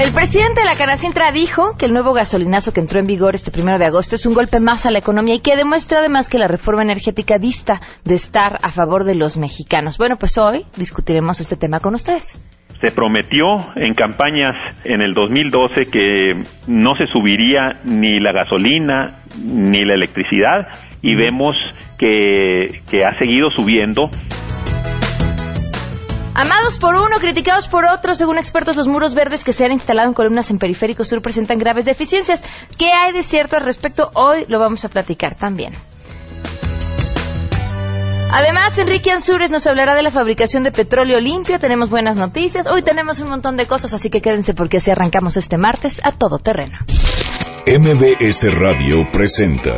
El presidente de la Canacintra dijo que el nuevo gasolinazo que entró en vigor este primero de agosto es un golpe más a la economía y que demuestra además que la reforma energética dista de estar a favor de los mexicanos. Bueno, pues hoy discutiremos este tema con ustedes. Se prometió en campañas en el 2012 que no se subiría ni la gasolina ni la electricidad y vemos que, que ha seguido subiendo. Amados por uno, criticados por otro, según expertos, los muros verdes que se han instalado en columnas en Periférico Sur presentan graves deficiencias. ¿Qué hay de cierto al respecto? Hoy lo vamos a platicar también. Además, Enrique Ansures nos hablará de la fabricación de petróleo limpio. Tenemos buenas noticias. Hoy tenemos un montón de cosas, así que quédense porque así arrancamos este martes a todo terreno. MBS Radio presenta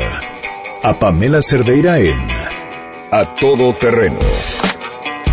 a Pamela Cerdeira en A Todo Terreno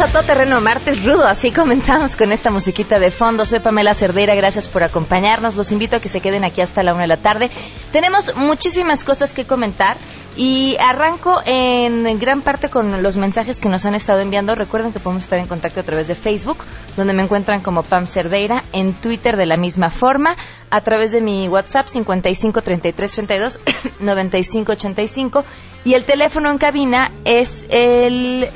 A todo terreno martes rudo. Así comenzamos con esta musiquita de fondo. Soy Pamela Cerdeira, gracias por acompañarnos. Los invito a que se queden aquí hasta la una de la tarde. Tenemos muchísimas cosas que comentar y arranco en gran parte con los mensajes que nos han estado enviando. Recuerden que podemos estar en contacto a través de Facebook, donde me encuentran como Pam Cerdeira, en Twitter de la misma forma, a través de mi WhatsApp 55 33 32 95 85 y el teléfono en cabina es el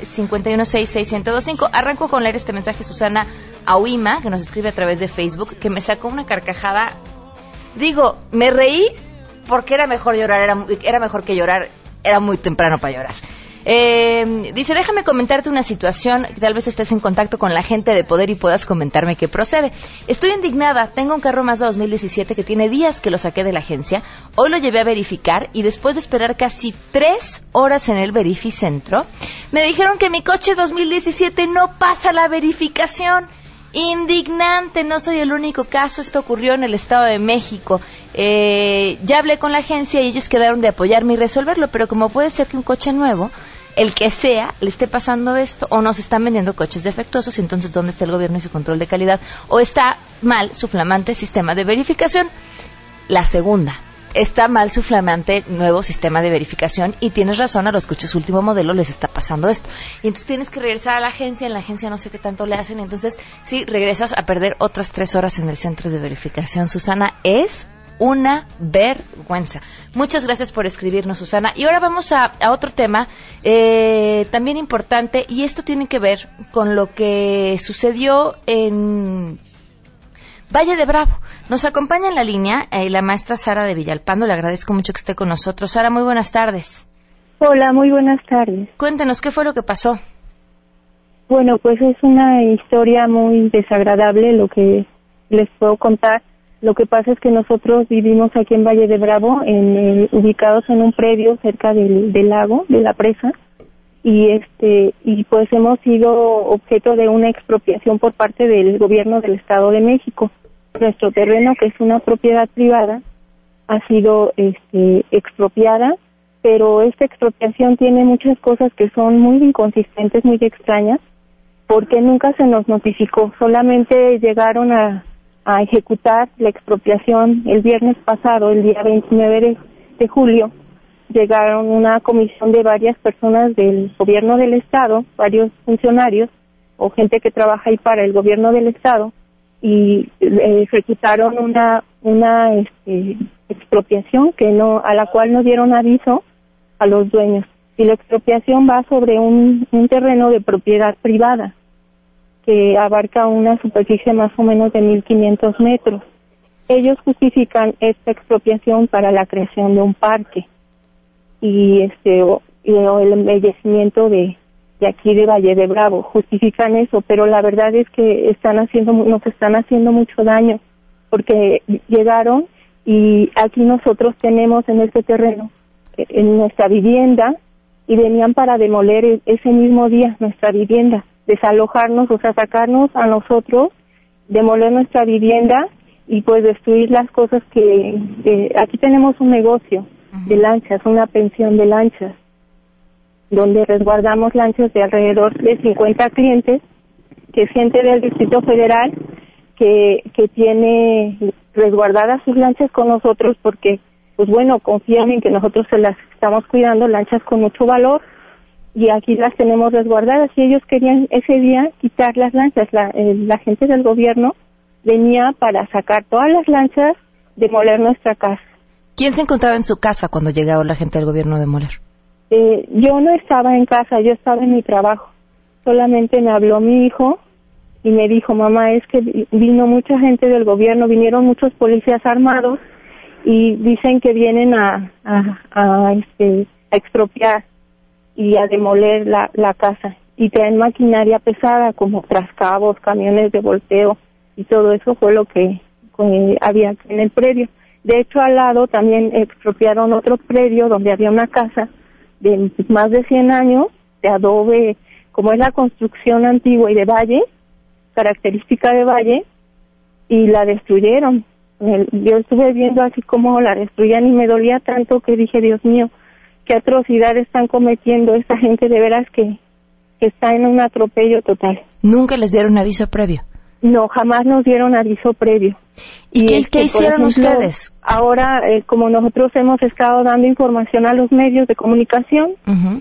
5166125. Arranco con leer este mensaje Susana Auima, que nos escribe a través de Facebook, que me sacó una carcajada. Digo, me reí porque era mejor llorar, era, era mejor que llorar, era muy temprano para llorar. Eh, dice, déjame comentarte una situación, tal vez estés en contacto con la gente de poder y puedas comentarme qué procede. Estoy indignada, tengo un carro Mazda 2017 que tiene días que lo saqué de la agencia, hoy lo llevé a verificar y después de esperar casi tres horas en el verificentro, me dijeron que mi coche 2017 no pasa la verificación indignante, no soy el único caso, esto ocurrió en el Estado de México. Eh, ya hablé con la agencia y ellos quedaron de apoyarme y resolverlo, pero como puede ser que un coche nuevo, el que sea, le esté pasando esto, o nos están vendiendo coches defectuosos, entonces ¿dónde está el gobierno y su control de calidad? O está mal su flamante sistema de verificación. La segunda, está mal su flamante nuevo sistema de verificación y tienes razón, a los coches último modelo les está pasando esto. Y entonces tienes que regresar a la agencia, en la agencia no sé qué tanto le hacen, entonces sí, regresas a perder otras tres horas en el centro de verificación. Susana, es una vergüenza. Muchas gracias por escribirnos, Susana. Y ahora vamos a, otro tema eh, también importante y esto tiene que ver con lo que sucedió en Valle de Bravo. Nos acompaña en la línea eh, la maestra Sara de Villalpando. Le agradezco mucho que esté con nosotros. Sara, muy buenas tardes. Hola, muy buenas tardes. Cuéntenos, ¿qué fue lo que pasó? Bueno, pues es una historia muy desagradable lo que les puedo contar. Lo que pasa es que nosotros vivimos aquí en Valle de Bravo, en, ubicados en un predio cerca del, del lago, de la presa, y este y pues hemos sido objeto de una expropiación por parte del gobierno del Estado de México. Nuestro terreno, que es una propiedad privada, ha sido este, expropiada, pero esta expropiación tiene muchas cosas que son muy inconsistentes, muy extrañas, porque nunca se nos notificó, solamente llegaron a, ejecutar la expropiación el viernes pasado, el día 29 de, julio, llegaron una comisión de varias personas del gobierno del estado, varios funcionarios o gente que trabaja ahí para el gobierno del estado, y eh, ejecutaron una una este, expropiación que no a la cual no dieron aviso a los dueños y la expropiación va sobre un, un terreno de propiedad privada que abarca una superficie más o menos de 1.500 metros. Ellos justifican esta expropiación para la creación de un parque y este y el embellecimiento de, de aquí de Valle de Bravo justifican eso, pero la verdad es que están haciendo nos están haciendo mucho daño porque llegaron y aquí nosotros tenemos en este terreno eh, en nuestra vivienda y venían para demoler e-, ese mismo día nuestra vivienda, desalojarnos, o sea, sacarnos a nosotros, demoler nuestra vivienda y pues destruir las cosas que aquí tenemos un negocio de lanchas, una pensión de lanchas donde resguardamos lanchas de alrededor de 50 clientes, que es gente del Distrito Federal que, que tiene resguardadas sus lanchas con nosotros porque, pues bueno, confían en que nosotros se las estamos cuidando, lanchas con mucho valor, y aquí las tenemos resguardadas y ellos querían ese día quitar las lanchas. La, la gente del gobierno venía para sacar todas las lanchas, demoler nuestra casa. ¿Quién se encontraba en su casa cuando llegaba la gente del gobierno a demoler? Eh, yo no estaba en casa, yo estaba en mi trabajo. Solamente me habló mi hijo y me dijo, mamá, es que vino mucha gente del gobierno, vinieron muchos policías armados y dicen que vienen a, a, este, a expropiar y a demoler la, casa. Y traen maquinaria pesada como trascabos, camiones de volteo y todo eso fue lo que, había en el predio. De hecho, al lado también expropiaron otro predio donde había una casa de más de 100 años de adobe, como es la construcción antigua y de valle, característica de valle, y la destruyeron. Yo estuve viendo así como la destruían y me dolía tanto que dije, Dios mío, qué atrocidades están cometiendo esta gente de veras que, está en un atropello total. ¿Nunca les dieron aviso previo? No, jamás nos dieron aviso previo. ¿Y, qué, este, hicieron ustedes? Ahora, eh, como nosotros hemos estado dando información a los medios de comunicación,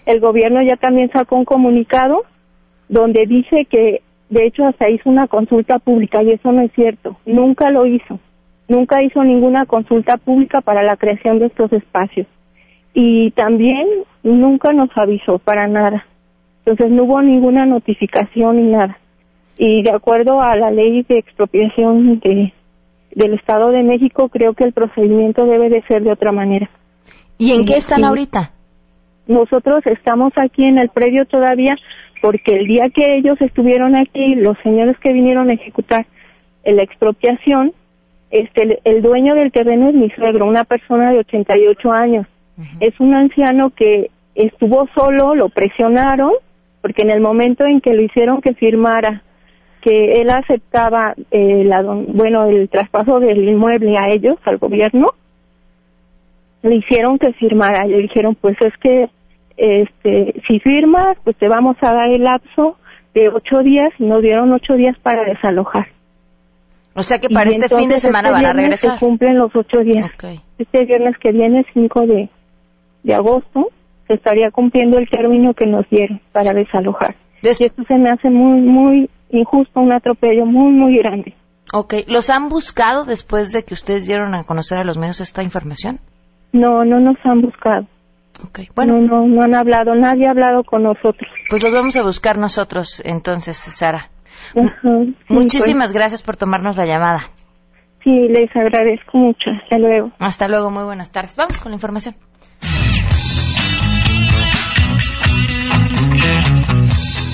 el gobierno ya también sacó un comunicado donde dice que, de hecho, hasta hizo una consulta pública y eso no es cierto. Nunca lo hizo. Nunca hizo ninguna consulta pública para la creación de estos espacios y también nunca nos avisó para nada. Entonces no hubo ninguna notificación ni nada. Y de acuerdo a la ley de expropiación de, del Estado de México, creo que el procedimiento debe de ser de otra manera. ¿Y en qué están ahorita? Nosotros estamos aquí en el predio todavía porque el día que ellos estuvieron aquí, los señores que vinieron a ejecutar la expropiación, este, el dueño del terreno es mi suegro, una persona de 88 años es un anciano que estuvo solo, lo presionaron, porque en el momento en que lo hicieron que firmara que él aceptaba eh, la, bueno el traspaso del inmueble a ellos, al gobierno, le hicieron que firmara. Le dijeron, pues es que este, si firmas, pues te vamos a dar el lapso de ocho días y nos dieron ocho días para desalojar. O sea que para este fin de semana este van a regresar. Se cumplen los ocho días. Este viernes que viene, 5 de, de agosto se estaría cumpliendo el término que nos dieron para desalojar. Y esto se me hace muy, muy injusto, un atropello muy, muy grande. Ok, ¿los han buscado después de que ustedes dieron a conocer a los medios esta información? No, no nos han buscado. Okay. Bueno, no, no, no han hablado, nadie ha hablado con nosotros. Pues los vamos a buscar nosotros entonces, Sara. Muchísimas pues. gracias por tomarnos la llamada. Sí, les agradezco mucho. Hasta luego. Hasta luego, muy buenas tardes. Vamos con la información.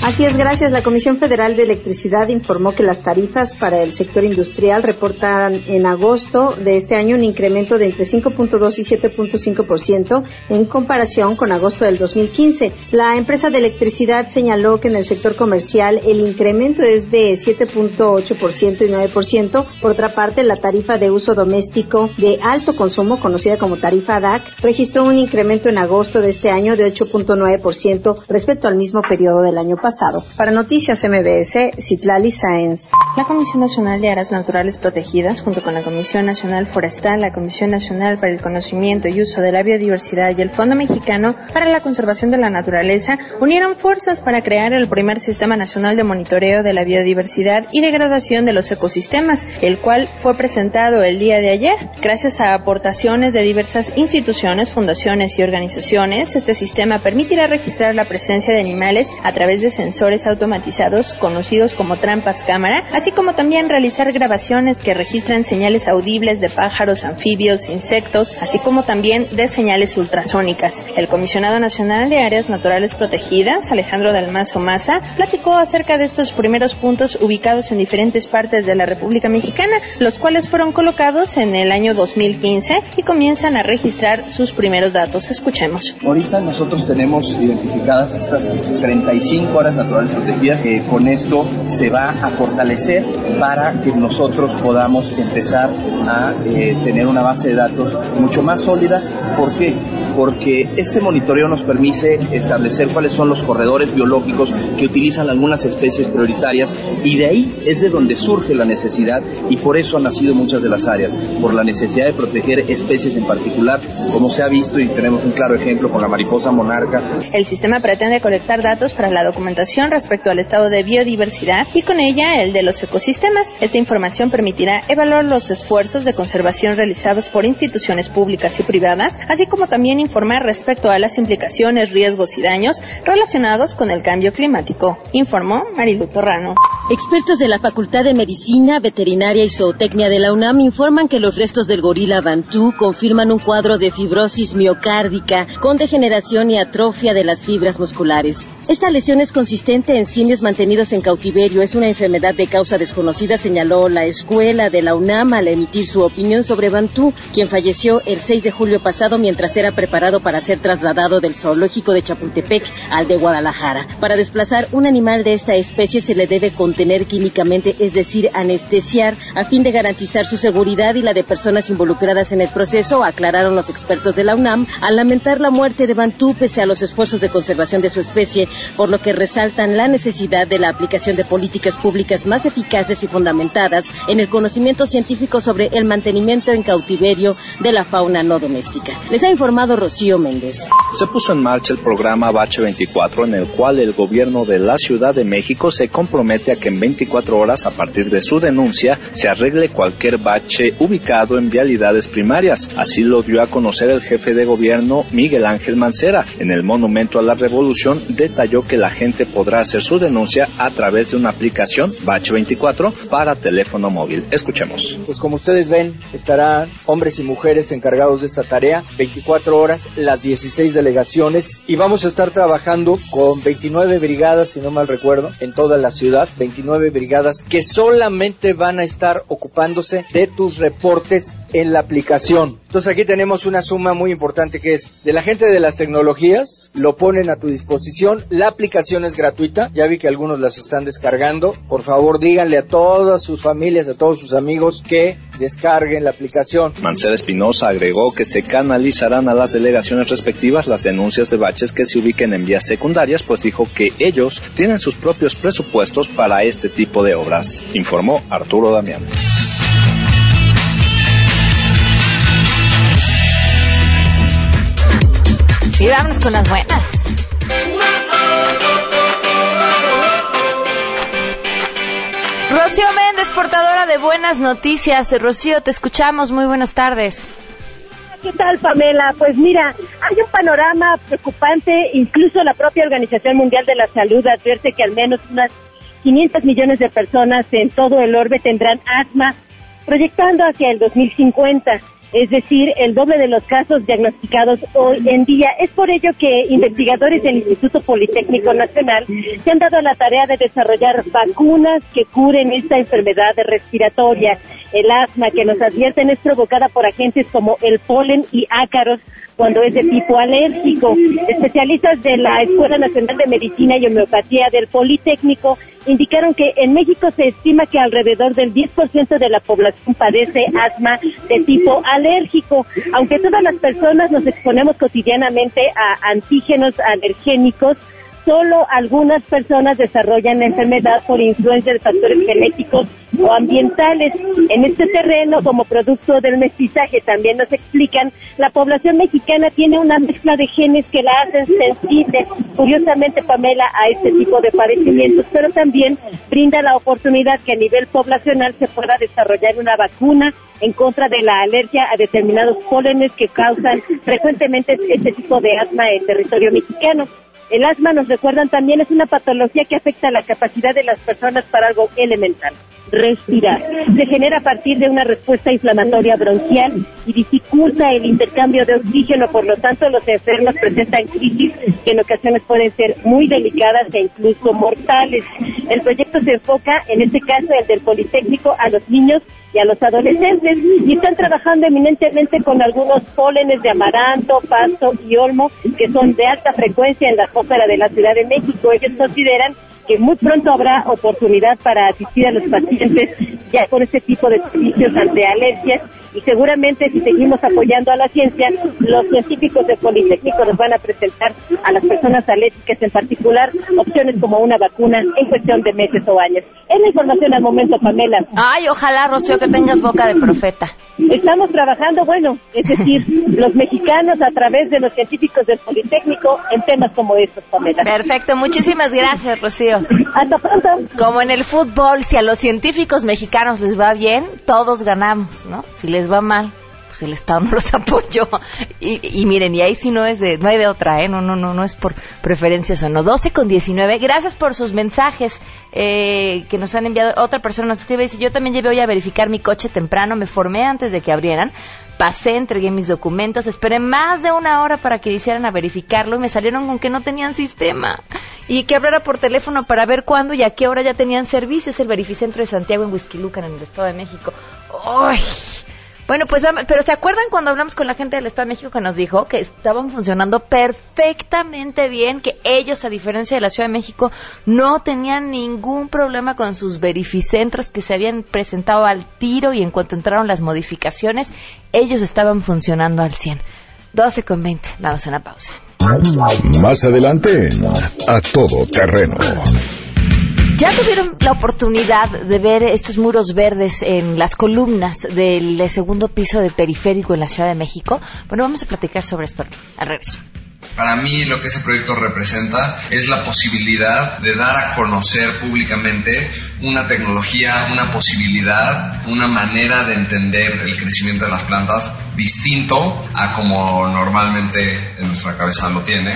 Así es, gracias. La Comisión Federal de Electricidad informó que las tarifas para el sector industrial reportan en agosto de este año un incremento de entre 5.2 y 7.5% en comparación con agosto del 2015. La empresa de electricidad señaló que en el sector comercial el incremento es de 7.8% y 9%. Por otra parte, la tarifa de uso doméstico de alto consumo, conocida como tarifa DAC, registró un incremento en agosto de este año de 8.9% respecto al mismo periodo del año pasado. Para Noticias MBS, Citlali Sáenz. La Comisión Nacional de Áreas Naturales Protegidas, junto con la Comisión Nacional Forestal, la Comisión Nacional para el Conocimiento y Uso de la Biodiversidad y el Fondo Mexicano para la Conservación de la Naturaleza, unieron fuerzas para crear el primer Sistema Nacional de Monitoreo de la Biodiversidad y Degradación de los Ecosistemas, el cual fue presentado el día de ayer. Gracias a aportaciones de diversas instituciones, fundaciones y organizaciones, este sistema permitirá registrar la presencia de animales a través de sensores automatizados conocidos como trampas cámara, así como también realizar grabaciones que registran señales audibles de pájaros, anfibios, insectos, así como también de señales ultrasónicas. El comisionado nacional de áreas naturales protegidas, Alejandro Dalmazo Maza, platicó acerca de estos primeros puntos ubicados en diferentes partes de la República Mexicana, los cuales fueron colocados en el año 2015 y comienzan a registrar sus primeros datos. Escuchemos. Ahorita nosotros tenemos identificadas estas 35 áreas naturales protegidas, con esto se va a fortalecer para que nosotros podamos empezar a eh, tener una base de datos mucho más sólida. ¿Por qué? Porque este monitoreo nos permite establecer cuáles son los corredores biológicos que utilizan algunas especies prioritarias y de ahí es de donde surge la necesidad y por eso han nacido muchas de las áreas, por la necesidad de proteger especies en particular, como se ha visto y tenemos un claro ejemplo con la mariposa monarca. El sistema pretende colectar datos para la documentación respecto al estado de biodiversidad y con ella el de los ecosistemas. Esta información permitirá evaluar los esfuerzos de conservación realizados por instituciones públicas y privadas, así como también informar respecto a las implicaciones, riesgos y daños relacionados con el cambio climático, informó Marilu Torrano. Expertos de la Facultad de Medicina, Veterinaria y Zootecnia de la UNAM informan que los restos del gorila Bantú confirman un cuadro de fibrosis miocárdica con degeneración y atrofia de las fibras musculares. Esta lesión es consistente en simios mantenidos en cautiverio. Es una enfermedad de causa desconocida, señaló la escuela de la UNAM al emitir su opinión sobre Bantú, quien falleció el 6 de julio pasado mientras era preparado para ser trasladado del zoológico de Chapultepec al de Guadalajara. Para desplazar un animal de esta especie se le debe contener químicamente, es decir, anestesiar, a fin de garantizar su seguridad y la de personas involucradas en el proceso, aclararon los expertos de la UNAM, al lamentar la muerte de Bantú pese a los esfuerzos de conservación de su especie, por lo que resaltan la necesidad de la aplicación de políticas públicas más eficaces y fundamentadas en el conocimiento científico sobre el mantenimiento en cautiverio de la fauna no doméstica. Les ha informado Rocío Méndez. Se puso en marcha el programa Bache 24 en el cual el gobierno de la Ciudad de México se compromete a que en 24 horas a partir de su denuncia se arregle cualquier bache ubicado en vialidades primarias. Así lo dio a conocer el jefe de gobierno Miguel Ángel Mancera. En el Monumento a la Revolución detalló que la gente podrá hacer su denuncia a través de una aplicación Bache 24 para teléfono móvil. Escuchemos. Pues como ustedes ven, estarán hombres y mujeres encargados de esta tarea, 24 horas, las 16 delegaciones. Y vamos a estar trabajando con 29 brigadas, si no mal recuerdo, en toda la ciudad, 29 brigadas que solamente van a estar ocupándose de tus reportes en la aplicación. Entonces aquí tenemos una suma muy importante que es de la gente de las tecnologías, lo ponen a tu disposición, la aplicación es gratuita, ya vi que algunos las están descargando, por favor díganle a todas sus familias, a todos sus amigos que descarguen la aplicación. Mancera Espinosa agregó que se canalizarán a las delegaciones respectivas las denuncias de baches que se ubiquen en vías secundarias, pues dijo que ellos tienen sus propios presupuestos para este tipo de obras, informó Arturo Damián. Y vámonos con las buenas. Rocío Méndez, portadora de buenas noticias. Rocío, te escuchamos. Muy buenas tardes. ¿Qué tal, Pamela? Pues mira, hay un panorama preocupante. Incluso la propia Organización Mundial de la Salud advierte que al menos unas 500 millones de personas en todo el orbe tendrán asma, proyectando hacia el 2050 es decir, el doble de los casos diagnosticados hoy en día. Es por ello que investigadores del Instituto Politécnico Nacional se han dado la tarea de desarrollar vacunas que curen esta enfermedad respiratoria. El asma que nos advierten es provocada por agentes como el polen y ácaros cuando es de tipo alérgico. Especialistas de la Escuela Nacional de Medicina y Homeopatía del Politécnico indicaron que en México se estima que alrededor del 10% de la población padece asma de tipo alérgico. Aunque todas las personas nos exponemos cotidianamente a antígenos alergénicos, solo algunas personas desarrollan la enfermedad por influencia de factores genéticos o ambientales. En este terreno, como producto del mestizaje, también nos explican, la población mexicana tiene una mezcla de genes que la hacen sensible, curiosamente, Pamela, a este tipo de padecimientos, pero también brinda la oportunidad que a nivel poblacional se pueda desarrollar una vacuna en contra de la alergia a determinados pólenes que causan frecuentemente este tipo de asma en territorio mexicano. El asma, nos recuerdan también, es una patología que afecta la capacidad de las personas para algo elemental, respirar. Se genera a partir de una respuesta inflamatoria bronquial y dificulta el intercambio de oxígeno, por lo tanto los enfermos presentan crisis que en ocasiones pueden ser muy delicadas e incluso mortales. El proyecto se enfoca, en este caso el del Politécnico, a los niños y a los adolescentes y están trabajando eminentemente con algunos pólenes de amaranto, pasto y olmo que son de alta frecuencia en la atmósfera de la Ciudad de México. Ellos consideran que muy pronto habrá oportunidad para asistir a los pacientes ya con este tipo de servicios ante alergias y seguramente si seguimos apoyando a la ciencia, los científicos de Politécnico nos van a presentar a las personas alérgicas en particular opciones como una vacuna en cuestión de meses o años. Es la información al momento, Pamela. Ay, ojalá, Rocío, que tengas boca de profeta. Estamos trabajando, bueno, es decir, los mexicanos a través de los científicos del Politécnico en temas como estos, Pamela. Perfecto, muchísimas gracias, Rocío. Hasta pronto. Como en el fútbol, si a los científicos mexicanos les va bien, todos ganamos, ¿no? Si les va mal, pues el Estado no los apoyó. Y, miren, y ahí sí no es de, no hay de otra, ¿eh? No, no, no, no es por preferencias o no. 12 con 19. Gracias por sus mensajes eh, que nos han enviado. Otra persona nos escribe y dice, yo también llevé hoy a verificar mi coche temprano, me formé antes de que abrieran. Pasé, entregué mis documentos, esperé más de una hora para que hicieran a verificarlo y me salieron con que no tenían sistema y que hablara por teléfono para ver cuándo y a qué hora ya tenían servicio. Es el verificentro de Santiago en Huizquilucan, en el Estado de México. ¡Ay! Bueno, pues pero ¿se acuerdan cuando hablamos con la gente del Estado de México que nos dijo que estaban funcionando perfectamente bien, que ellos, a diferencia de la Ciudad de México, no tenían ningún problema con sus verificentros que se habían presentado al tiro y en cuanto entraron las modificaciones, ellos estaban funcionando al 100. 12 con 20. Vamos a una pausa. Más adelante, a todo terreno. ¿Ya tuvieron la oportunidad de ver estos muros verdes en las columnas del segundo piso de periférico en la Ciudad de México? Bueno, vamos a platicar sobre esto al regreso. Para mí lo que ese proyecto representa es la posibilidad de dar a conocer públicamente una tecnología, una posibilidad, una manera de entender el crecimiento de las plantas distinto a como normalmente en nuestra cabeza lo tiene.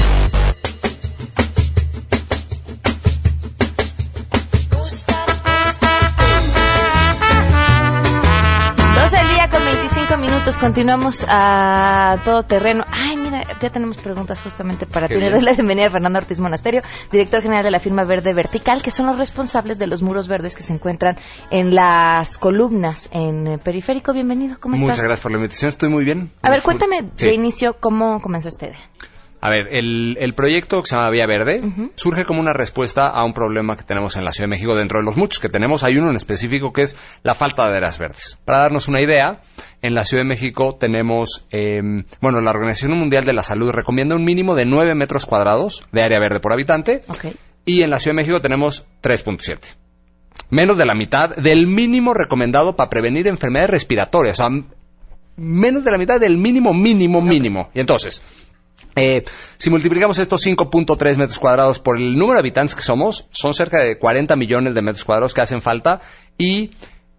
Continuamos a todo terreno. Ay, mira, ya tenemos preguntas justamente para ti. la bienvenida a Fernando Ortiz Monasterio, director general de la firma Verde Vertical, que son los responsables de los muros verdes que se encuentran en las columnas en Periférico. Bienvenido, ¿cómo estás? Muchas gracias por la invitación, estoy muy bien. A ver, cuéntame de inicio cómo comenzó usted. A ver, el, proyecto que se llama Vía Verde surge como una respuesta a un problema que tenemos en la Ciudad de México dentro de los muchos que tenemos. Hay uno en específico que es la falta de áreas verdes. Para darnos una idea, en la Ciudad de México tenemos, em, bueno, la Organización Mundial de la Salud recomienda un mínimo de 9 metros cuadrados de área verde por habitante. Y en la Ciudad de México tenemos 3.7 menos de la mitad del mínimo recomendado para prevenir enfermedades respiratorias. O sea, menos de la mitad del mínimo, mínimo, mínimo. Y entonces, eh, si multiplicamos estos 5.3 metros cuadrados por el número de habitantes que somos, son cerca de 40 millones de metros cuadrados que hacen falta y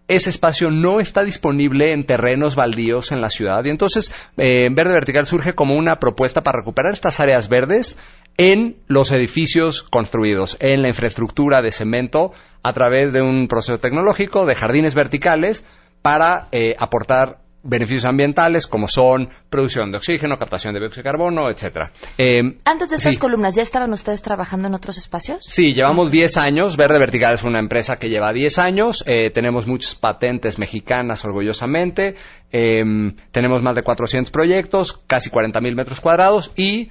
ese espacio no está disponible en terrenos baldíos en la ciudad. Y entonces, eh, Verde Vertical surge como una propuesta para recuperar estas áreas verdes en los edificios construidos, en la infraestructura de cemento, a través de un proceso tecnológico de jardines verticales para eh, aportar beneficios ambientales como son producción de oxígeno, captación de dióxido de carbono, etcétera. Eh, Antes de estas columnas, ¿ya estaban ustedes trabajando en otros espacios? Sí, llevamos 10 años. Verde Vertical es una empresa que lleva 10 años. Eh, tenemos muchas patentes mexicanas, orgullosamente. Em, tenemos más de 400 proyectos, casi 40.000 metros cuadrados y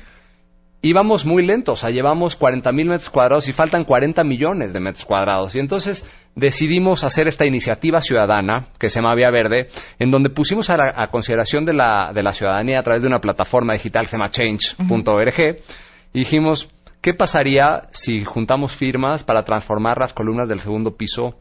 íbamos muy lentos. O sea, llevamos 40.000 metros cuadrados y faltan 40 millones de metros cuadrados. Y entonces decidimos hacer esta iniciativa ciudadana que se llama Vía Verde, en donde pusimos a, consideración de la, de la, ciudadanía a través de una plataforma digital que se llama change.org y dijimos, ¿qué pasaría si juntamos firmas para transformar las columnas del segundo piso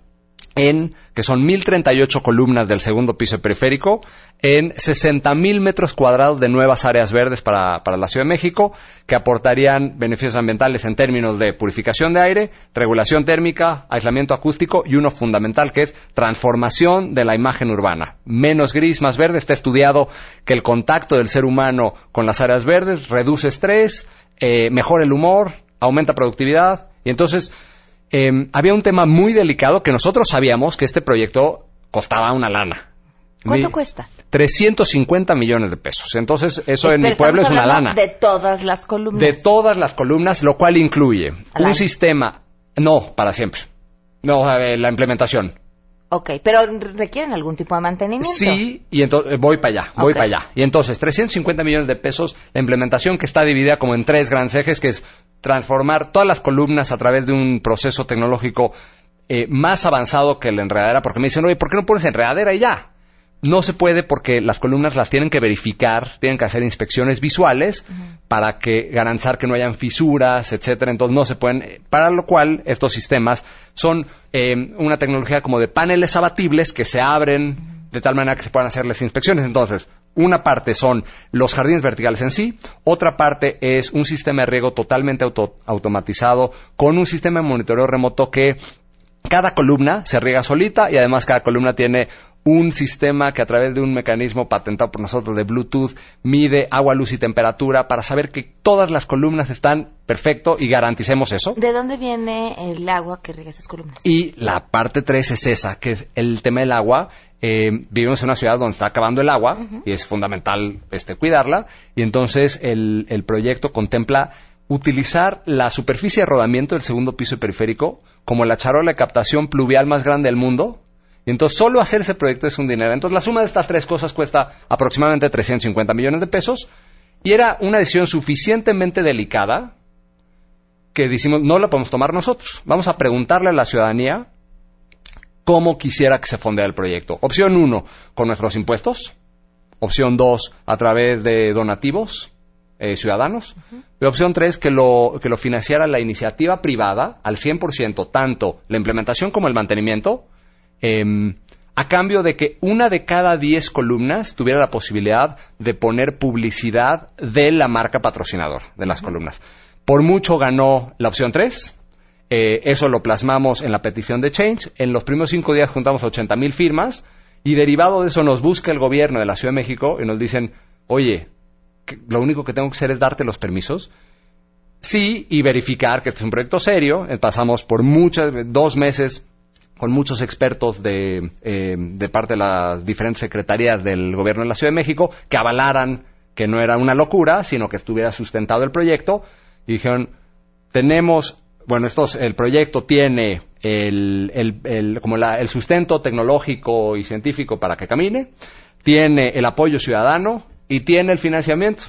en, que son 1.038 columnas del segundo piso periférico, en 60.000 metros cuadrados de nuevas áreas verdes para, la Ciudad de México, que aportarían beneficios ambientales en términos de purificación de aire, regulación térmica, aislamiento acústico y uno fundamental que es transformación de la imagen urbana. Menos gris, más verde. Está estudiado que el contacto del ser humano con las áreas verdes reduce estrés, eh, mejora el humor, aumenta productividad y entonces Em, había un tema muy delicado que nosotros sabíamos que este proyecto costaba una lana. ¿Cuánto Mi- cuesta? 350 millones de pesos. Entonces, eso en mi pueblo es una lana. De todas las columnas. De todas las columnas, lo cual incluye Al un año. sistema, no, para siempre. No, eh, la implementación. Ok, pero requieren algún tipo de mantenimiento. Sí, y entonces voy para allá, voy para allá. Y entonces, 350 millones de pesos, la implementación que está dividida como en tres grandes ejes, que es transformar todas las columnas a través de un proceso tecnológico eh, más avanzado que la enredadera, porque me dicen, oye, ¿por qué no pones enredadera y ya? No se puede porque las columnas las tienen que verificar, tienen que hacer inspecciones visuales para que garantizar que no hayan fisuras, etcétera. Entonces no se pueden, para lo cual estos sistemas son eh, una tecnología como de paneles abatibles que se abren de tal manera que se puedan hacerles inspecciones. Entonces, una parte son los jardines verticales en sí, otra parte es un sistema de riego totalmente auto- automatizado con un sistema de monitoreo remoto que cada columna se riega solita y además cada columna tiene un sistema que a través de un mecanismo patentado por nosotros de Bluetooth mide agua, luz y temperatura para saber que todas las columnas están perfecto y garanticemos eso. ¿De dónde viene el agua que riega esas columnas? Y la parte 3 es esa, que es el tema del agua. Eh, vivimos en una ciudad donde está acabando el agua y es fundamental este, cuidarla. Y entonces el, el proyecto contempla utilizar la superficie de rodamiento del segundo piso periférico como la charola de captación pluvial más grande del mundo. Y entonces solo hacer ese proyecto es un dinero. Entonces la suma de estas tres cosas cuesta aproximadamente 350 millones de pesos. Y era una decisión suficientemente delicada que decimos no la podemos tomar nosotros. Vamos a preguntarle a la ciudadanía cómo quisiera que se fondeara el proyecto. Opción uno, con nuestros impuestos. Opción dos, a través de donativos eh, ciudadanos. Y opción tres, que lo, que lo financiara la iniciativa privada al 100%, tanto la implementación como el mantenimiento, em, a cambio de que una de cada diez columnas tuviera la posibilidad de poner publicidad de la marca patrocinador de las columnas. Por mucho ganó la opción 3. Eh, eso lo plasmamos en la petición de Change. En los primeros cinco días juntamos 80 mil firmas y derivado de eso nos busca el gobierno de la Ciudad de México y nos dicen, oye, lo único que tengo que hacer es darte los permisos. Sí, y verificar que este es un proyecto serio. Eh, Pasamos por muchas, dos meses con muchos expertos de, eh, de parte de las diferentes secretarías del gobierno de la Ciudad de México que avalaran que no era una locura, sino que estuviera sustentado el proyecto. Y dijeron, tenemos, bueno, estos, el proyecto tiene el, el- el- como la- el sustento tecnológico y científico para que camine, tiene el apoyo ciudadano y tiene el financiamiento.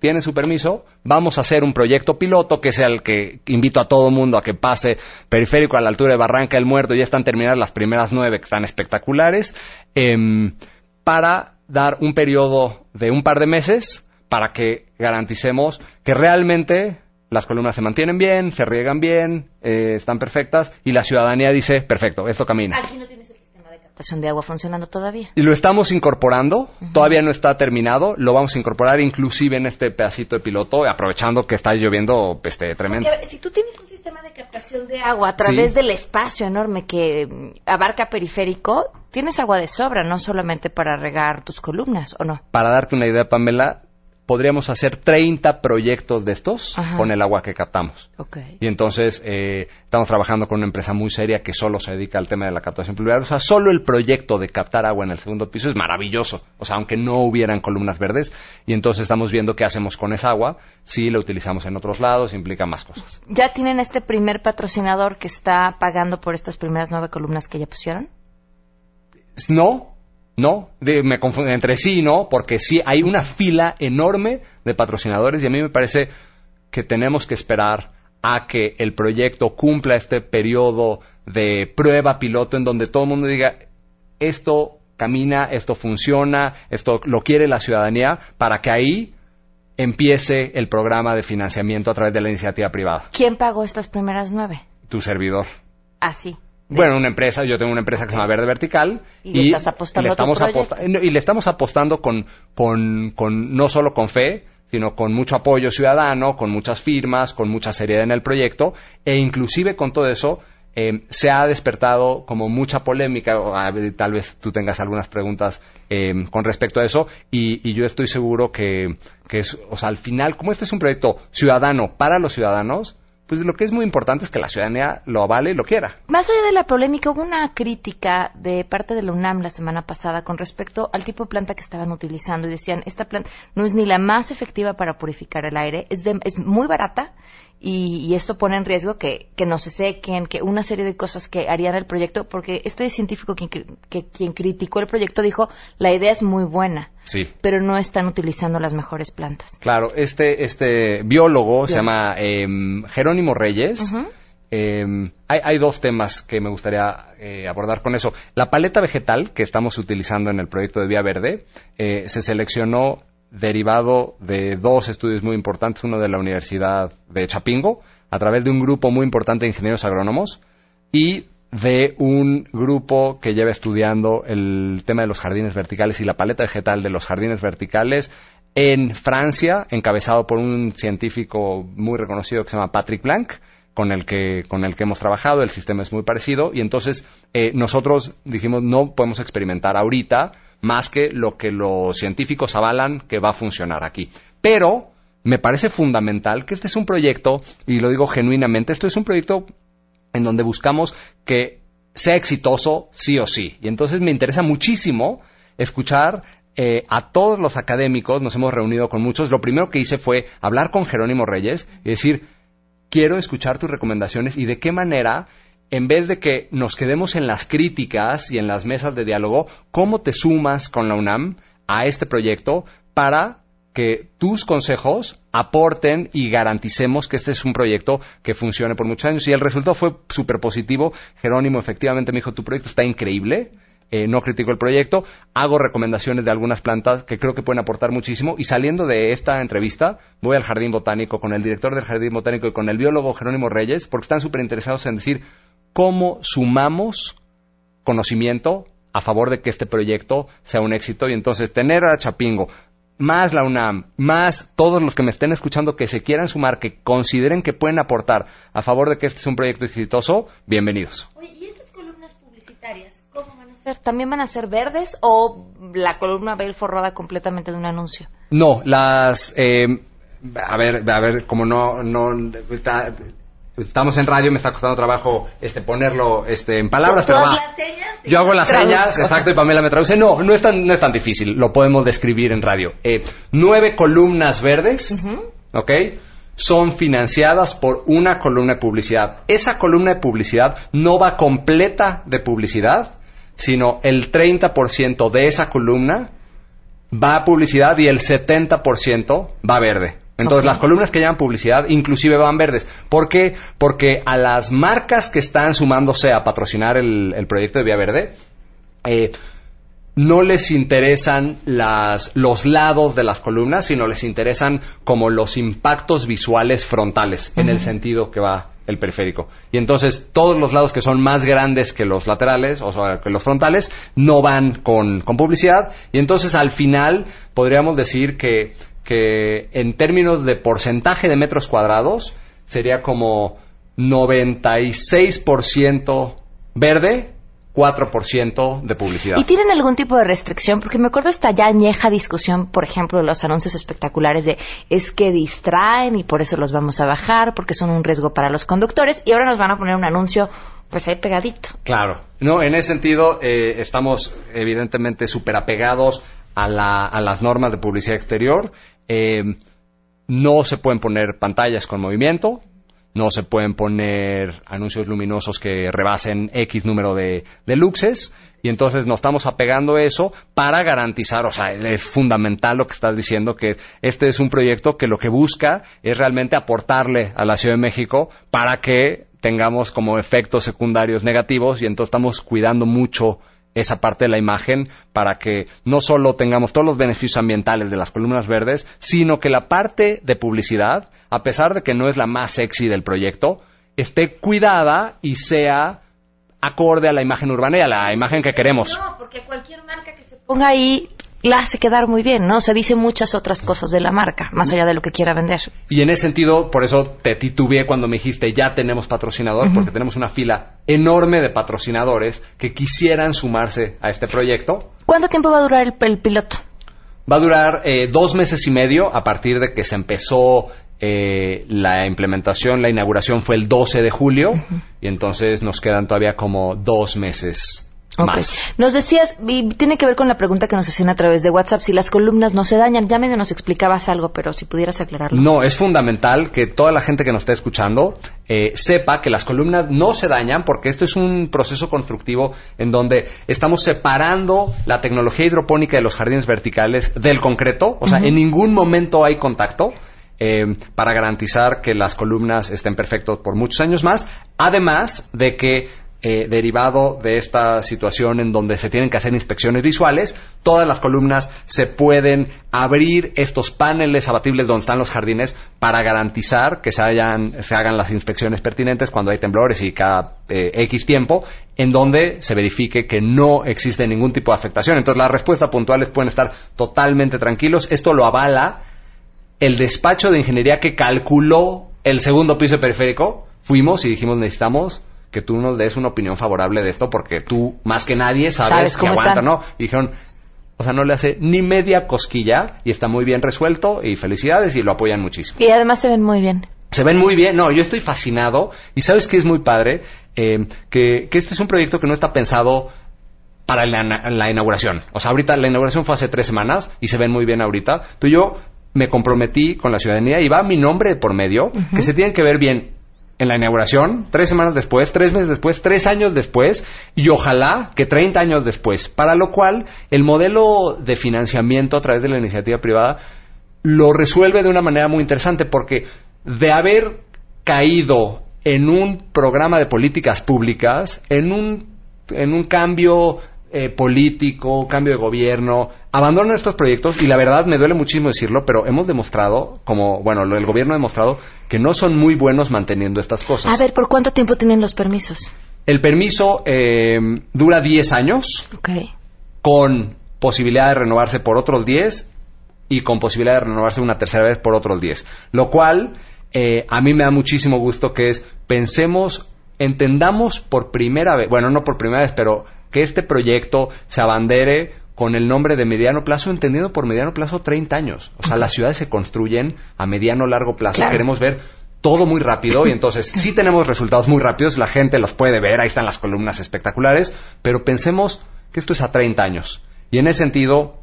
Tiene su permiso, vamos a hacer un proyecto piloto que es el que invito a todo mundo a que pase periférico a la altura de Barranca del Muerto, ya están terminadas las primeras nueve que están espectaculares, em, para dar un periodo de un par de meses para que garanticemos que realmente las columnas se mantienen bien, se riegan bien, eh, están perfectas y la ciudadanía dice, perfecto, esto camina. Aquí no tienes el sistema de captación de agua funcionando todavía. Y lo estamos incorporando, todavía no está terminado, lo vamos a incorporar inclusive en este pedacito de piloto, aprovechando que está lloviendo este, tremendo. Porque, si tú tienes un sistema de captación de agua a través Sí. del espacio enorme que mm, abarca periférico, tienes agua de sobra, no solamente para regar tus columnas, ¿o no? Para darte una idea, Pamela, podríamos hacer 30 proyectos de estos Ajá. con el agua que captamos. Y entonces eh, estamos trabajando con una empresa muy seria que solo se dedica al tema de la captación pluvial. O sea, solo el proyecto de captar agua en el segundo piso es maravilloso. O sea, aunque no hubieran columnas verdes. Y entonces estamos viendo qué hacemos con esa agua. Si la utilizamos en otros lados, implica más cosas. ¿Ya tienen este primer patrocinador que está pagando por estas primeras nueve columnas que ya pusieron? No, no, de- me confundo entre sí y no, porque sí hay una fila enorme de patrocinadores y a mí me parece que tenemos que esperar a que el proyecto cumpla este periodo de prueba piloto en donde todo el mundo diga esto camina, esto funciona, esto lo quiere la ciudadanía, para que ahí empiece el programa de financiamiento a través de la iniciativa privada. ¿Quién pagó estas primeras nueve? Tu servidor. Así. Bueno, una empresa, yo tengo una empresa que se llama Verde Vertical. Y le estás apostando le a tu estamos aposta- y le estamos apostando con, con, con, no solo con fe, sino con mucho apoyo ciudadano, con muchas firmas, con mucha seriedad en el proyecto, e inclusive con todo eso, eh, se ha despertado como mucha polémica, tal vez tú tengas algunas preguntas eh, con respecto a eso, y, y yo estoy seguro que, que es, o sea, al final, como este es un proyecto ciudadano para los ciudadanos, pues lo que es muy importante es que la ciudadanía lo avale y lo quiera. Más allá de la polémica, hubo una crítica de parte de la UNAM la semana pasada con respecto al tipo de planta que estaban utilizando y decían, esta planta no es ni la más efectiva para purificar el aire, es, es muy barata y, esto pone en riesgo que, que no se sequen, que una serie de cosas que harían el proyecto, porque este científico que, que, quien criticó el proyecto dijo, la idea es muy buena, sí. pero no están utilizando las mejores plantas. Claro, este, este biólogo se llama em, Jerónimo Reyes. Em, hay, dos temas que me gustaría eh, abordar con eso. La paleta vegetal que estamos utilizando en el proyecto de Vía Verde eh, se seleccionó derivado de dos estudios muy importantes, uno de la Universidad de Chapingo, a través de un grupo muy importante de ingenieros agrónomos, y de un grupo que lleva estudiando el tema de los jardines verticales y la paleta vegetal de los jardines verticales en Francia, encabezado por un científico muy reconocido que se llama Patrick Blanc, con el que, con el que hemos trabajado, el sistema es muy parecido, y entonces eh, nosotros dijimos no podemos experimentar ahorita más que lo que los científicos avalan que va a funcionar aquí. Pero me parece fundamental que este es un proyecto, y lo digo genuinamente, esto es un proyecto en donde buscamos que sea exitoso sí o sí. Y entonces me interesa muchísimo escuchar eh, a todos los académicos, nos hemos reunido con muchos. Lo primero que hice fue hablar con Jerónimo Reyes y decir, quiero escuchar tus recomendaciones y de qué manera en vez de que nos quedemos en las críticas y en las mesas de diálogo, ¿cómo te sumas con la UNAM a este proyecto para que tus consejos aporten y garanticemos que este es un proyecto que funcione por muchos años? Y el resultado fue súper positivo. Jerónimo efectivamente me dijo, tu proyecto está increíble. Eh, no critico el proyecto, hago recomendaciones de algunas plantas que creo que pueden aportar muchísimo y saliendo de esta entrevista voy al Jardín Botánico con el director del Jardín Botánico y con el biólogo Jerónimo Reyes porque están súper interesados en decir cómo sumamos conocimiento a favor de que este proyecto sea un éxito y entonces tener a Chapingo más la UNAM, más todos los que me estén escuchando que se quieran sumar, que consideren que pueden aportar a favor de que este es un proyecto exitoso, bienvenidos. Oye, ¿y estas columnas publicitarias ¿También van a ser verdes o la columna va a ir forrada completamente de un anuncio? No, las... Eh, a ver, a ver, como no, no estamos en radio, me está costando trabajo este ponerlo este en palabras, pero va. Yo hago las señas, exacto, y Pamela me traduce. No, no es tan, no es tan difícil, lo podemos describir en radio. Eh, nueve columnas verdes, ¿ok? Son financiadas por una columna de publicidad. Esa columna de publicidad no va completa de publicidad, sino el 30% de esa columna va a publicidad y el 70% va verde. Entonces, las columnas que llevan publicidad inclusive van verdes. ¿Por qué? Porque a las marcas que están sumándose a patrocinar el, proyecto de Vía Verde, eh, no les interesan las, los lados de las columnas, sino les interesan como los impactos visuales frontales, en el sentido que va el periférico. Y entonces todos los lados que son más grandes que los laterales, o sea, que los frontales, no van con, con publicidad. Y entonces al final podríamos decir que que en términos de porcentaje de metros cuadrados sería como 96% verde, 4% de publicidad. ¿Y tienen algún tipo de restricción? Porque me acuerdo esta ya añeja discusión, por ejemplo, de los anuncios espectaculares de es que distraen y por eso los vamos a bajar, porque son un riesgo para los conductores, y ahora nos van a poner un anuncio pues ahí pegadito. Claro. No, en ese sentido eh, estamos evidentemente súper apegados a, la, a, las normas de publicidad exterior eh, no se pueden poner pantallas con movimiento, no se pueden poner anuncios luminosos que rebasen X número de, luxes, y entonces nos estamos apegando a eso para garantizar, o sea, es fundamental lo que estás diciendo, que este es un proyecto que lo que busca es realmente aportarle a la Ciudad de México para que tengamos como efectos secundarios negativos, y entonces estamos cuidando mucho esa parte de la imagen para que no solo tengamos todos los beneficios ambientales de las columnas verdes, sino que la parte de publicidad, a pesar de que no es la más sexy del proyecto, esté cuidada y sea acorde a la imagen urbana y a la imagen que queremos. No, porque cualquier marca que se ponga ahí la hace quedar muy bien, ¿no? Se dice muchas otras cosas de la marca, más allá de lo que quiera vender. Y en ese sentido, por eso te titubeé cuando me dijiste, ya tenemos patrocinador, porque tenemos una fila enorme de patrocinadores que quisieran sumarse a este proyecto. ¿Cuánto tiempo va a durar el, piloto? Va a durar eh, dos meses y medio a partir de que se empezó eh, la implementación, la inauguración fue el 12 de julio y entonces nos quedan todavía como dos meses más. Nos decías, y tiene que ver con la pregunta que nos hacían a través de WhatsApp, si las columnas no se dañan. Ya medio nos explicabas algo, pero si pudieras aclararlo. No, es fundamental que toda la gente que nos está escuchando eh, sepa que las columnas no se dañan porque esto es un proceso constructivo en donde estamos separando la tecnología hidropónica de los jardines verticales del concreto. O sea, en ningún momento hay contacto. Eh, para garantizar que las columnas estén perfectas por muchos años más, además de que eh, derivado de esta situación en donde se tienen que hacer inspecciones visuales, todas las columnas se pueden abrir estos paneles abatibles donde están los jardines para garantizar que se, hayan, se hagan las inspecciones pertinentes cuando hay temblores y cada eh, X tiempo, en donde se verifique que no existe ningún tipo de afectación. Entonces, las respuestas puntuales pueden estar totalmente tranquilos. Esto lo avala el despacho de ingeniería que calculó el segundo piso periférico, fuimos y dijimos necesitamos que tú nos des una opinión favorable de esto porque tú más que nadie sabes, que aguanta, ¿no? Y dijeron, o sea, no le hace ni media cosquilla y está muy bien resuelto y felicidades y lo apoyan muchísimo. Y además se ven muy bien. Se ven muy bien, no, yo estoy fascinado y sabes que es muy padre, eh, que, que este es un proyecto que no está pensado para la, la, inauguración. O sea, ahorita la inauguración fue hace tres semanas y se ven muy bien ahorita, pero yo me comprometí con la ciudadanía y va mi nombre por medio, que se tienen que ver bien en la inauguración, tres semanas después, tres meses después, tres años después y ojalá que 30 años después, para lo cual el modelo de financiamiento a través de la iniciativa privada lo resuelve de una manera muy interesante porque de haber caído en un programa de políticas públicas, en un, en un cambio eh, político, cambio de gobierno, abandonan estos proyectos y la verdad me duele muchísimo decirlo, pero hemos demostrado, como, bueno, el gobierno ha demostrado que no son muy buenos manteniendo estas cosas. A ver, ¿por cuánto tiempo tienen los permisos? El permiso eh, dura 10 años, con posibilidad de renovarse por otros 10 y con posibilidad de renovarse una tercera vez por otros 10. Lo cual eh, a mí me da muchísimo gusto que es, pensemos, entendamos por primera vez, bueno, no por primera vez, pero que este proyecto se abandere con el nombre de mediano plazo, entendido por mediano plazo 30 años. O sea, las ciudades se construyen a mediano largo plazo. Queremos ver todo muy rápido y entonces sí tenemos resultados muy rápidos, la gente los puede ver, ahí están las columnas espectaculares, pero pensemos que esto es a 30 años. Y en ese sentido,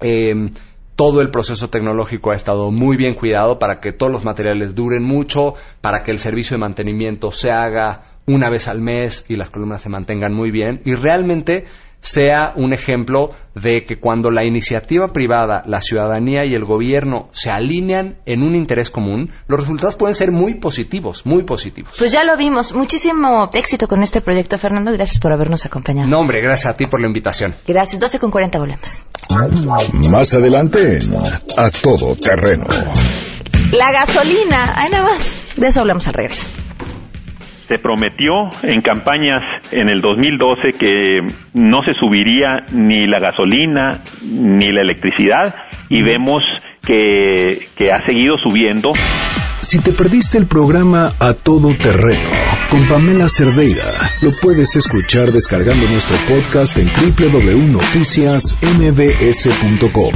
eh, todo el proceso tecnológico ha estado muy bien cuidado para que todos los materiales duren mucho, para que el servicio de mantenimiento se haga una vez al mes y las columnas se mantengan muy bien y realmente sea un ejemplo de que cuando la iniciativa privada, la ciudadanía y el gobierno se alinean en un interés común, los resultados pueden ser muy positivos, muy positivos. Pues ya lo vimos. Muchísimo éxito con este proyecto, Fernando. Gracias por habernos acompañado. No, hombre, gracias a ti por la invitación. Gracias. 12 con 40 volvemos. Más adelante A Todo Terreno. La gasolina. Ahí nada más. De eso hablamos al regreso se prometió en campañas en el 2012 que no se subiría ni la gasolina ni la electricidad y vemos que, que ha seguido subiendo. Si te perdiste el programa A Todo Terreno con Pamela Cerdeira, lo puedes escuchar descargando nuestro podcast en www.noticiasmbs.com.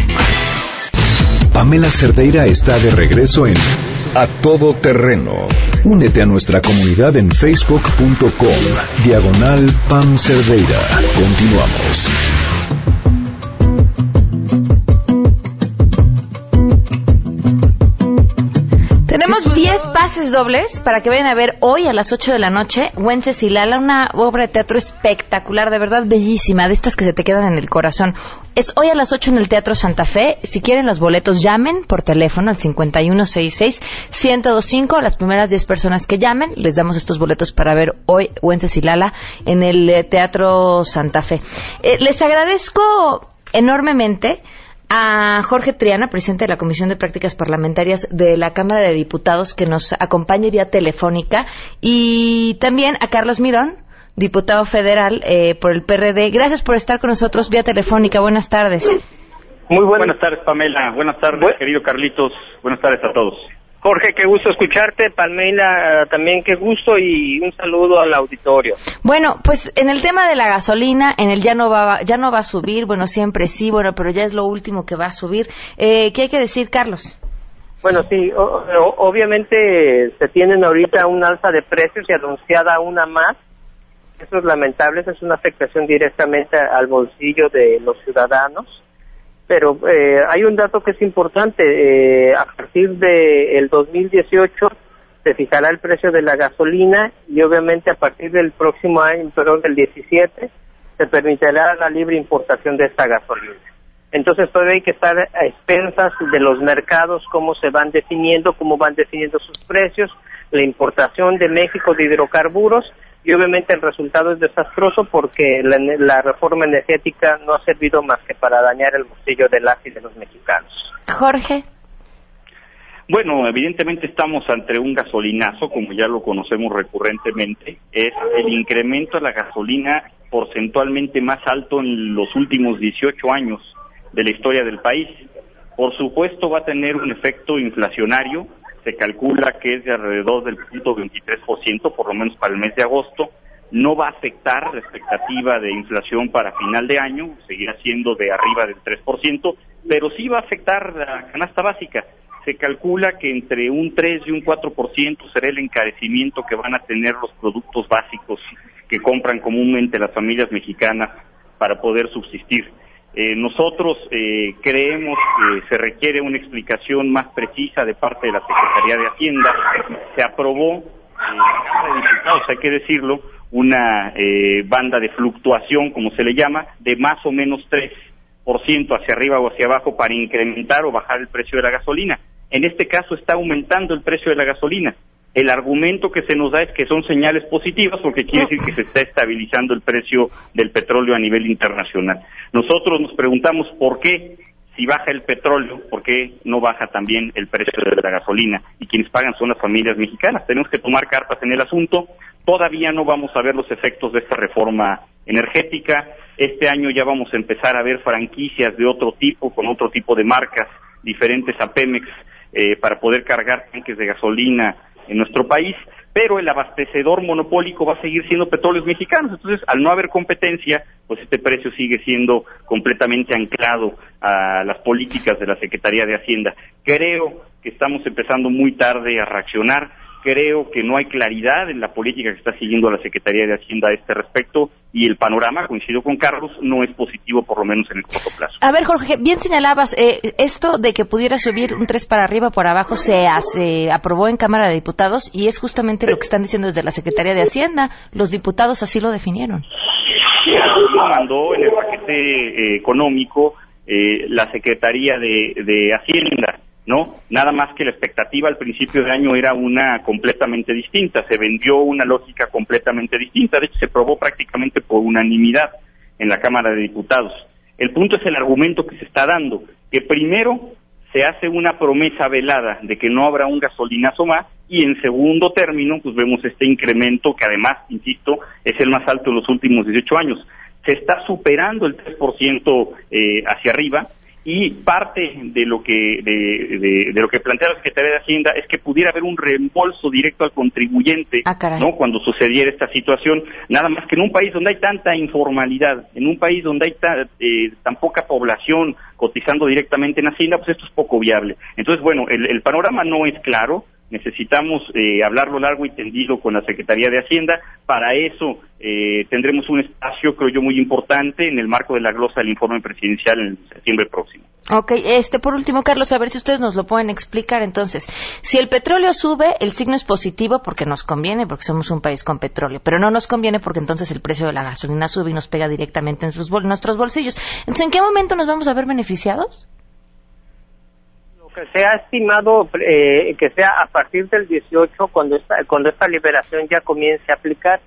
Pamela Cerdeira está de regreso en A Todo Terreno. Únete a nuestra comunidad en facebook.com, diagonal Pam Cerdeira. Continuamos. 10 pases dobles para que vayan a ver hoy a las 8 de la noche Wencesilala, una obra de teatro espectacular, de verdad bellísima, de estas que se te quedan en el corazón. Es hoy a las 8 en el Teatro Santa Fe. Si quieren los boletos, llamen por teléfono al 5166-1025. Las primeras 10 personas que llamen, les damos estos boletos para ver hoy Wencesilala en el eh, Teatro Santa Fe. Eh, les agradezco enormemente a Jorge Triana, presidente de la Comisión de Prácticas Parlamentarias de la Cámara de Diputados, que nos acompaña vía telefónica, y también a Carlos Mirón, diputado federal eh, por el PRD. Gracias por estar con nosotros vía telefónica. Buenas tardes. Muy buenas, tardes, Pamela. Buenas tardes, querido Carlitos. Buenas tardes a todos. Jorge, qué gusto escucharte. Palmeila, también qué gusto y un saludo al auditorio. Bueno, pues en el tema de la gasolina, en el ya no va, ya no va a subir, bueno, siempre sí, bueno, pero ya es lo último que va a subir. Eh, ¿Qué hay que decir, Carlos? Bueno, sí, obviamente se tienen ahorita un alza de precios y anunciada una más. Eso es lamentable, eso es una afectación directamente al bolsillo de los ciudadanos pero eh, hay un dato que es importante. Eh, a partir del el 2018 se fijará el precio de la gasolina y obviamente a partir del próximo año, perdón, del 17, se permitirá la libre importación de esta gasolina. Entonces todavía hay que estar a expensas de los mercados, cómo se van definiendo, cómo van definiendo sus precios, la importación de México de hidrocarburos y obviamente el resultado es desastroso porque la, reforma energética no ha servido más que para dañar el bolsillo del las y de los mexicanos. Jorge. Bueno, evidentemente estamos ante un gasolinazo, como ya lo conocemos recurrentemente. Es el incremento de la gasolina porcentualmente más alto en los últimos 18 años de la historia del país. Por supuesto va a tener un efecto inflacionario se calcula que es de alrededor del punto 23%, por lo menos para el mes de agosto. No va a afectar la expectativa de inflación para final de año, seguirá siendo de arriba del 3%, pero sí va a afectar la canasta básica. Se calcula que entre un 3 y un 4% será el encarecimiento que van a tener los productos básicos que compran comúnmente las familias mexicanas para poder subsistir. Eh, nosotros eh, creemos que se requiere una explicación más precisa de parte de la Secretaría de Hacienda. Se aprobó, eh, hay que decirlo, una eh, banda de fluctuación, como se le llama, de más o menos 3% hacia arriba o hacia abajo para incrementar o bajar el precio de la gasolina. En este caso está aumentando el precio de la gasolina. El argumento que se nos da es que son señales positivas porque quiere decir que se está estabilizando el precio del petróleo a nivel internacional. Nosotros nos preguntamos por qué si baja el petróleo, ¿por qué no baja también el precio de la gasolina? Y quienes pagan son las familias mexicanas. Tenemos que tomar cartas en el asunto. Todavía no vamos a ver los efectos de esta reforma energética. Este año ya vamos a empezar a ver franquicias de otro tipo, con otro tipo de marcas diferentes a Pemex, eh, para poder cargar tanques de gasolina en nuestro país, pero el abastecedor monopólico va a seguir siendo petróleos mexicanos. Entonces, al no haber competencia, pues este precio sigue siendo completamente anclado a las políticas de la Secretaría de Hacienda. Creo que estamos empezando muy tarde a reaccionar creo que no hay claridad en la política que está siguiendo la Secretaría de Hacienda a este respecto y el panorama, coincido con Carlos, no es positivo por lo menos en el corto plazo. A ver, Jorge, bien señalabas, eh, esto de que pudiera subir un 3 para arriba por abajo se, hace, aprobó en Cámara de Diputados y es justamente lo que están diciendo desde la Secretaría de Hacienda. Los diputados así lo definieron. lo mandó en el paquete eh, económico eh, la Secretaría de Hacienda ¿no? Nada más que la expectativa al principio de año era una completamente distinta, se vendió una lógica completamente distinta, de hecho se probó prácticamente por unanimidad en la Cámara de Diputados. El punto es el argumento que se está dando, que primero se hace una promesa velada de que no habrá un gasolinazo más y en segundo término pues vemos este incremento que además, insisto, es el más alto en los últimos 18 años. Se está superando el 3% eh, hacia arriba y parte de lo que de, lo que plantea la Secretaría de Hacienda es que pudiera haber un reembolso directo al contribuyente ah, no cuando sucediera esta situación. Nada más que en un país donde hay tanta informalidad en un país donde hay eh, tan poca población cotizando directamente en Hacienda pues esto es poco viable. Entonces bueno el, el panorama no es claro necesitamos eh, hablarlo largo y tendido con la Secretaría de Hacienda. Para eso eh, tendremos un espacio, creo yo, muy importante en el marco de la glosa del informe presidencial en septiembre próximo. Ok, este, por último, Carlos, a ver si ustedes nos lo pueden explicar. Entonces, si el petróleo sube, el signo es positivo porque nos conviene, porque somos un país con petróleo, pero no nos conviene porque entonces el precio de la gasolina sube y nos pega directamente en nuestros bolsillos. Entonces, ¿en qué momento nos vamos a ver beneficiados? Se ha estimado eh, que sea a partir del 18 cuando esta, cuando esta liberación ya comience a aplicar,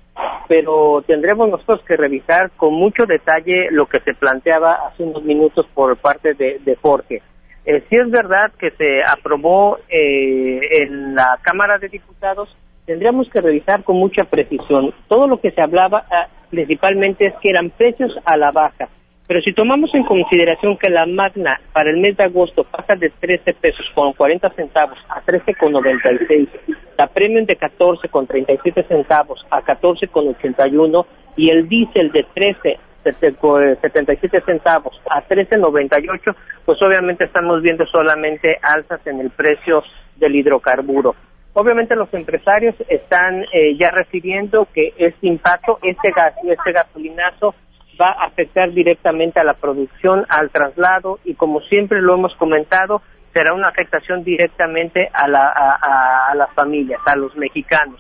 pero tendremos nosotros que revisar con mucho detalle lo que se planteaba hace unos minutos por parte de, Jorge. Eh, sí es verdad que se aprobó eh, en la Cámara de Diputados, tendríamos que revisar con mucha precisión. Todo lo que se hablaba ah, principalmente es que eran precios a la baja Pero si tomamos en consideración que la magna para el mes de agosto pasa de 13 pesos con 40 centavos a 13 con 96, la premium de 14 con 37 centavos a 14 con 81 y el diésel de 13 77 centavos a 13.98, pues obviamente estamos viendo solamente alzas en el precio del hidrocarburo. Obviamente los empresarios están eh, ya recibiendo que este impacto, este gas este gasolinazo va a afectar directamente a la producción, al traslado y como siempre lo hemos comentado, será una afectación directamente a, la, a, las familias, a los mexicanos.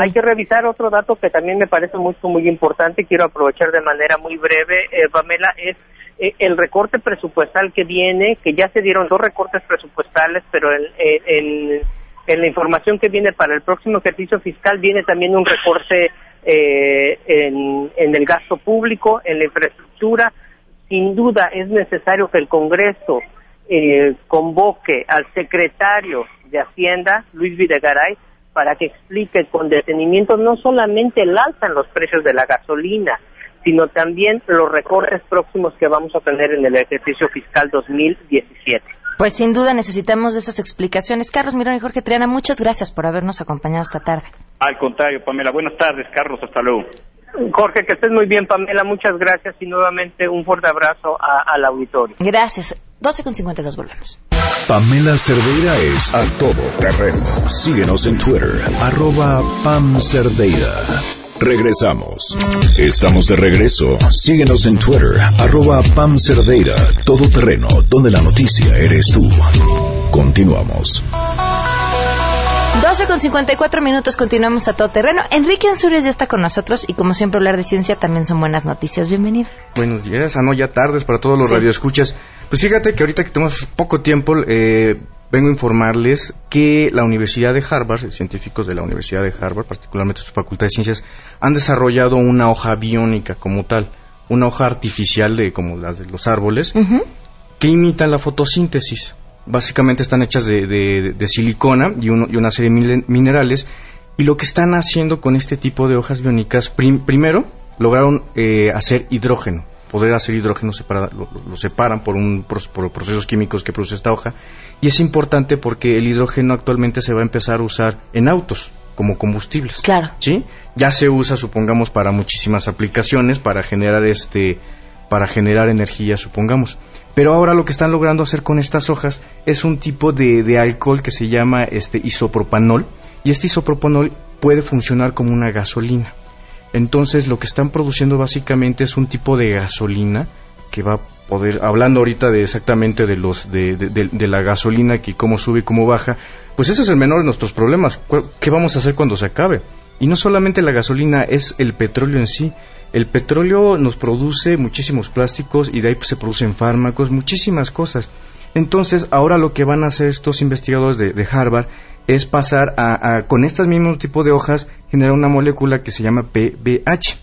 Hay que revisar otro dato que también me parece muy, muy importante, quiero aprovechar de manera muy breve, eh, Pamela, es eh, el recorte presupuestal que viene, que ya se dieron dos recortes presupuestales, pero en, en, en la información que viene para el próximo ejercicio fiscal viene también un recorte eh, en, el gasto público, en la infraestructura. Sin duda es necesario que el Congreso eh, convoque al secretario de Hacienda, Luis Videgaray, para que explique con detenimiento no solamente el alza en los precios de la gasolina, sino también los recortes próximos que vamos a tener en el ejercicio fiscal 2017. Pues sin duda necesitamos esas explicaciones. Carlos Mirón y Jorge Triana, muchas gracias por habernos acompañado esta tarde. Al contrario, Pamela. Buenas tardes, Carlos. Hasta luego. Jorge, que estés muy bien, Pamela. Muchas gracias y nuevamente un fuerte abrazo al auditorio. Gracias. 12 con 52 volvemos. Pamela Cerdeira es a todo terreno. Síguenos en Twitter, arroba Pam Cerdeira. Regresamos. Estamos de regreso. Síguenos en Twitter, arroba Pam Cerdeira, todo terreno, donde la noticia eres tú. Continuamos. 12 con 54 minutos, continuamos a todo terreno. Enrique Ansures ya está con nosotros y como siempre hablar de ciencia también son buenas noticias. Bienvenido. Buenos días, ah no, ya tardes para todos los radioescuchas. Pues fíjate que ahorita que tenemos poco tiempo, eh, vengo a informarles que la Universidad de Harvard, científicos de la Universidad de Harvard, particularmente su Facultad de Ciencias, han desarrollado una hoja biónica como tal, una hoja artificial de como las de los árboles, que imita la fotosíntesis. Básicamente están hechas de, silicona y, una serie de minerales. Y lo que están haciendo con este tipo de hojas biónicas, primero, lograron eh, hacer hidrógeno poder hacer hidrógeno lo, separan por, un, por procesos químicos que produce esta hoja. Y es importante porque el hidrógeno actualmente se va a empezar a usar en autos como combustibles. Claro. ¿Sí? Ya se usa, supongamos, para muchísimas aplicaciones, para generar este para generar energía, supongamos. Pero ahora lo que están logrando hacer con estas hojas es un tipo de, de alcohol que se llama este isopropanol y este isopropanol puede funcionar como una gasolina. Entonces lo que están produciendo básicamente es un tipo de gasolina que va a poder, hablando ahorita de exactamente de los de, de, la gasolina que cómo sube y cómo baja, pues ese es el menor de nuestros problemas. ¿Qué vamos a hacer cuando se acabe? Y no solamente la gasolina, es el petróleo en sí. El petróleo nos produce muchísimos plásticos y de ahí se producen fármacos, muchísimas cosas. Entonces, ahora lo que van a hacer estos investigadores de, de Harvard es pasar a, con este mismo tipo de hojas, generar una molécula que se llama PBH.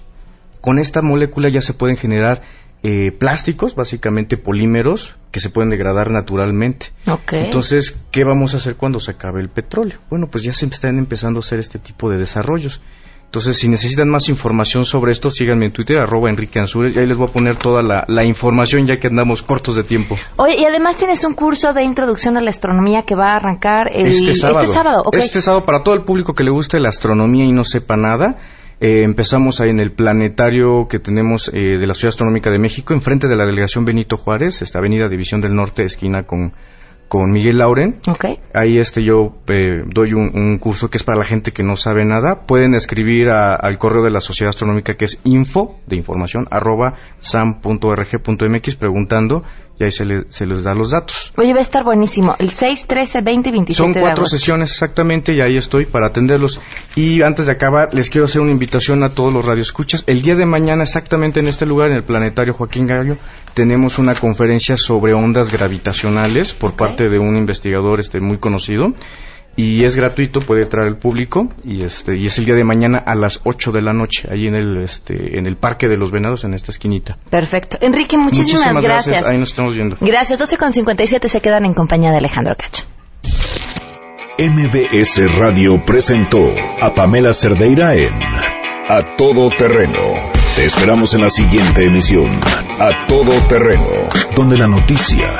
Con esta molécula ya se pueden generar eh, plásticos, básicamente polímeros, que se pueden degradar naturalmente. Entonces, ¿qué vamos a hacer cuando se acabe el petróleo? Bueno, pues ya se están empezando a hacer este tipo de desarrollos. Entonces, si necesitan más información sobre esto, síganme en Twitter, arroba Enrique Ansures, y ahí les voy a poner toda la, información ya que andamos cortos de tiempo. Oye, y además tienes un curso de introducción a la astronomía que va a arrancar este sábado. Este sábado, este sábado para todo el público que le guste la astronomía y no sepa nada. Eh, empezamos ahí en el planetario que tenemos eh, de la Ciudad Astronómica de México, enfrente de la delegación Benito Juárez, esta avenida División del Norte, esquina con con Miguel Lauren. Ahí este yo eh, doy un, curso que es para la gente que no sabe nada. Pueden escribir al correo de la Sociedad Astronómica que es info de información arroba sam.org.mx preguntando y ahí se, les da los datos. Oye, va a estar buenísimo. El 6, 13, 20 y 27 Son cuatro sesiones exactamente y ahí estoy para atenderlos. Y antes de acabar, les quiero hacer una invitación a todos los radioescuchas. El día de mañana, exactamente en este lugar, en el Planetario Joaquín Gallo, tenemos una conferencia sobre ondas gravitacionales por parte de un investigador este muy conocido y es gratuito, puede traer el público y este y es el día de mañana a las 8 de la noche ahí en el este en el Parque de los Venados en esta esquinita. Perfecto. Enrique, muchísimas, gracias. Ahí nos estamos viendo. Gracias. 12 con 57 se quedan en compañía de Alejandro Cacho. MBS Radio presentó a Pamela Cerdeira en A Todo Terreno Te esperamos en la siguiente emisión, A Todo Terreno, donde la noticia